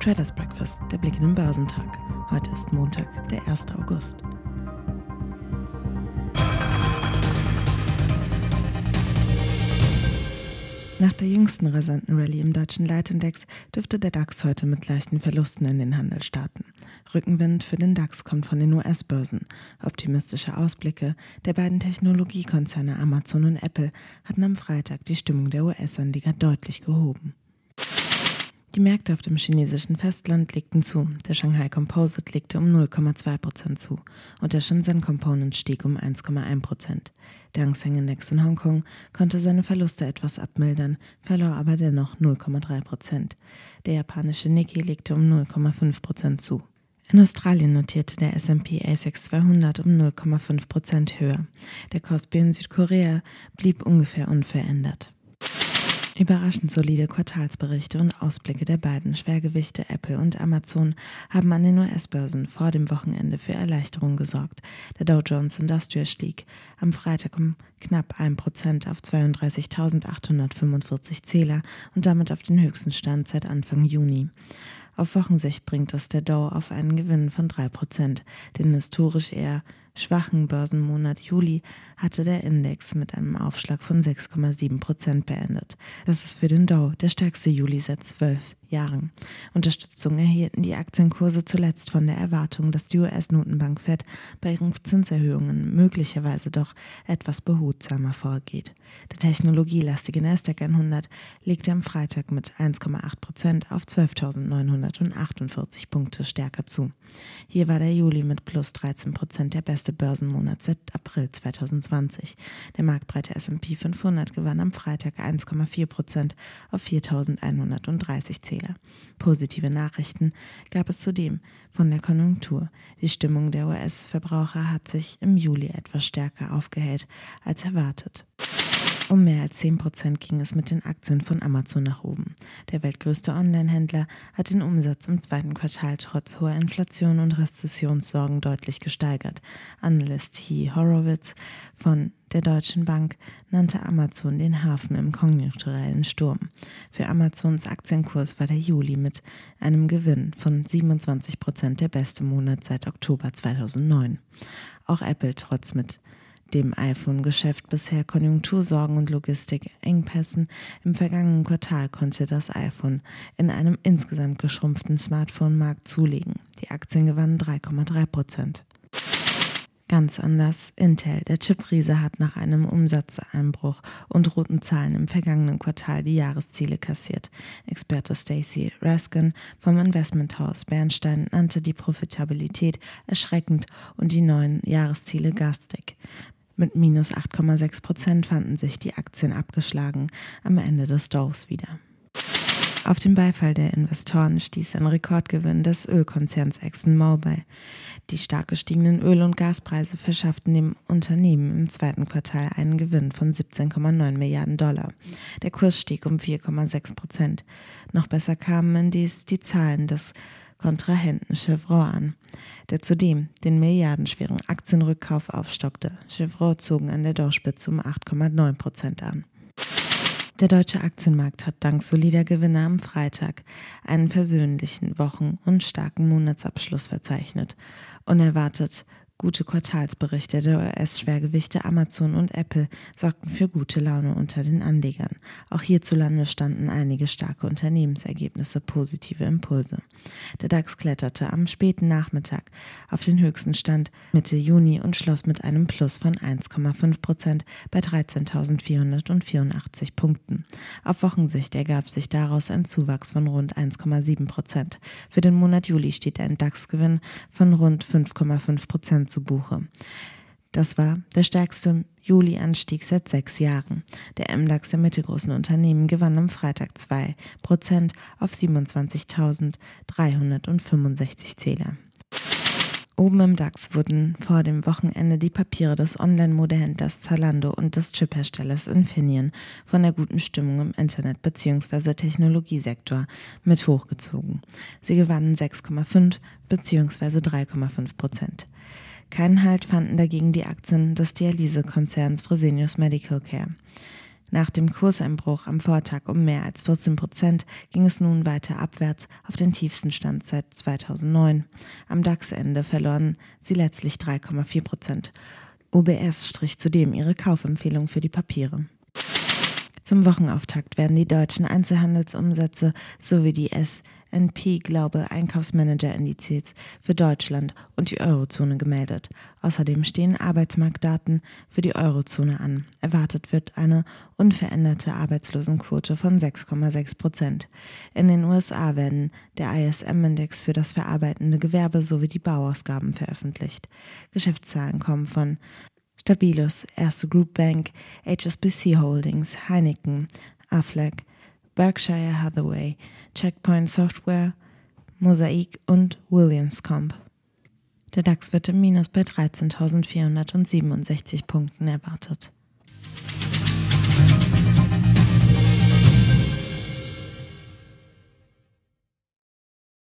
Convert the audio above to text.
Traders Breakfast, der Blick in den Börsentag. Heute ist Montag, der 1. August. Nach der jüngsten rasanten Rallye im deutschen Leitindex dürfte der DAX heute mit leichten Verlusten in den Handel starten. Rückenwind für den DAX kommt von den US-Börsen. Optimistische Ausblicke der beiden Technologiekonzerne Amazon und Apple hatten am Freitag die Stimmung der US-Anleger deutlich gehoben. Die Märkte auf dem chinesischen Festland legten zu. Der Shanghai Composite legte um 0,2% zu und der Shenzhen Component stieg um 1,1% Der Hang Seng Index in Hongkong konnte seine Verluste etwas abmildern, verlor aber dennoch 0,3% Der japanische Nikkei legte um 0,5% zu. In Australien notierte der S&P ASX 200 um 0,5% höher. Der Kospi in Südkorea blieb ungefähr unverändert. Überraschend solide Quartalsberichte und Ausblicke der beiden Schwergewichte Apple und Amazon haben an den US-Börsen vor dem Wochenende für Erleichterung gesorgt. Der Dow Jones Industrial stieg am Freitag um knapp 1% auf 32.845 Zähler und damit auf den höchsten Stand seit Anfang Juni. Auf Wochensicht bringt es der Dow auf einen Gewinn von 3%, den historisch eher schwachen Börsenmonat Juli hatte der Index mit einem Aufschlag von 6,7 Prozent beendet. Das ist für den Dow der stärkste Juli seit zwölf Jahren. Unterstützung erhielten die Aktienkurse zuletzt von der Erwartung, dass die US-Notenbank Fed bei ihren Zinserhöhungen möglicherweise doch etwas behutsamer vorgeht. Der technologielastige Nasdaq 100 legte am Freitag mit 1,8 Prozent auf 12.948 Punkte stärker zu. Hier war der Juli mit plus 13 Prozent der beste Börsenmonat seit April 2020. Der marktbreite S&P 500 gewann am Freitag 1,4 Prozent auf 4.130 Zähler. Positive Nachrichten gab es zudem von der Konjunktur. Die Stimmung der US-Verbraucher hat sich im Juli etwas stärker aufgehellt als erwartet. Um mehr als 10 Prozent ging es mit den Aktien von Amazon nach oben. Der weltgrößte Online-Händler hat den Umsatz im zweiten Quartal trotz hoher Inflation und Rezessionssorgen deutlich gesteigert. Analyst He Horowitz von der Deutschen Bank nannte Amazon den Hafen im konjunkturellen Sturm. Für Amazons Aktienkurs war der Juli mit einem Gewinn von 27 Prozent der beste Monat seit Oktober 2009. Auch Apple trotz mit dem iPhone-Geschäft bisher Konjunktursorgen und Logistikengpässen. Im vergangenen Quartal konnte das iPhone in einem insgesamt geschrumpften Smartphone-Markt zulegen. Die Aktien gewannen 3,3 Prozent. Ganz anders Intel. Der Chip-Riese hat nach einem Umsatzeinbruch und roten Zahlen im vergangenen Quartal die Jahresziele kassiert. Experte Stacy Raskin vom Investmenthaus Bernstein nannte die Profitabilität erschreckend und die neuen Jahresziele garstig. Mit minus 8,6 Prozent fanden sich die Aktien abgeschlagen am Ende des Dows wieder. Auf den Beifall der Investoren stieß ein Rekordgewinn des Ölkonzerns ExxonMobil. Die stark gestiegenen Öl- und Gaspreise verschafften dem Unternehmen im zweiten Quartal einen Gewinn von 17,9 Milliarden Dollar. Der Kurs stieg um 4,6 Prozent. Noch besser kamen indes die Zahlen des Kontrahenten Chevron an, der zudem den milliardenschweren Aktienrückkauf aufstockte. Chevron zogen an der Dorspitze um 8,9 Prozent an. Der deutsche Aktienmarkt hat dank solider Gewinne am Freitag einen persönlichen Wochen- und starken Monatsabschluss verzeichnet. Unerwartet Gute Quartalsberichte der US-Schwergewichte Amazon und Apple sorgten für gute Laune unter den Anlegern. Auch hierzulande standen einige starke Unternehmensergebnisse positive Impulse. Der DAX kletterte am späten Nachmittag auf den höchsten Stand Mitte Juni und schloss mit einem Plus von 1,5 Prozent bei 13.484 Punkten. Auf Wochensicht ergab sich daraus ein Zuwachs von rund 1,7 Prozent. Für den Monat Juli steht ein DAX-Gewinn von rund 5,5 Prozent zu Buche. Das war der stärkste Juli-Anstieg seit sechs Jahren. Der MDAX der mittelgroßen Unternehmen gewann am Freitag 2 Prozent auf 27.365 Zähler. Oben im DAX wurden vor dem Wochenende die Papiere des Online-Modehändlers Zalando und des Chipherstellers Infineon von der guten Stimmung im Internet- bzw. Technologiesektor mit hochgezogen. Sie gewannen 6,5 bzw. 3,5 Prozent. Keinen Halt fanden dagegen die Aktien des Dialysekonzerns Fresenius Medical Care. Nach dem Kurseinbruch am Vortag um mehr als 14 Prozent ging es nun weiter abwärts auf den tiefsten Stand seit 2009. Am DAX-Ende verloren sie letztlich 3,4 Prozent. UBS strich zudem ihre Kaufempfehlung für die Papiere. Zum Wochenauftakt werden die deutschen Einzelhandelsumsätze sowie die S&P Global Einkaufsmanager Indizes für Deutschland und die Eurozone gemeldet. Außerdem stehen Arbeitsmarktdaten für die Eurozone an. Erwartet wird eine unveränderte Arbeitslosenquote von 6,6 Prozent. In den USA werden der ISM-Index für das verarbeitende Gewerbe sowie die Bauausgaben veröffentlicht. Geschäftszahlen kommen von Stabilus, Erste Group Bank, HSBC Holdings, Heineken, Aflac, Berkshire Hathaway, Checkpoint Software, Mosaic und Williams Comp. Der DAX wird im Minus bei 13.467 Punkten erwartet.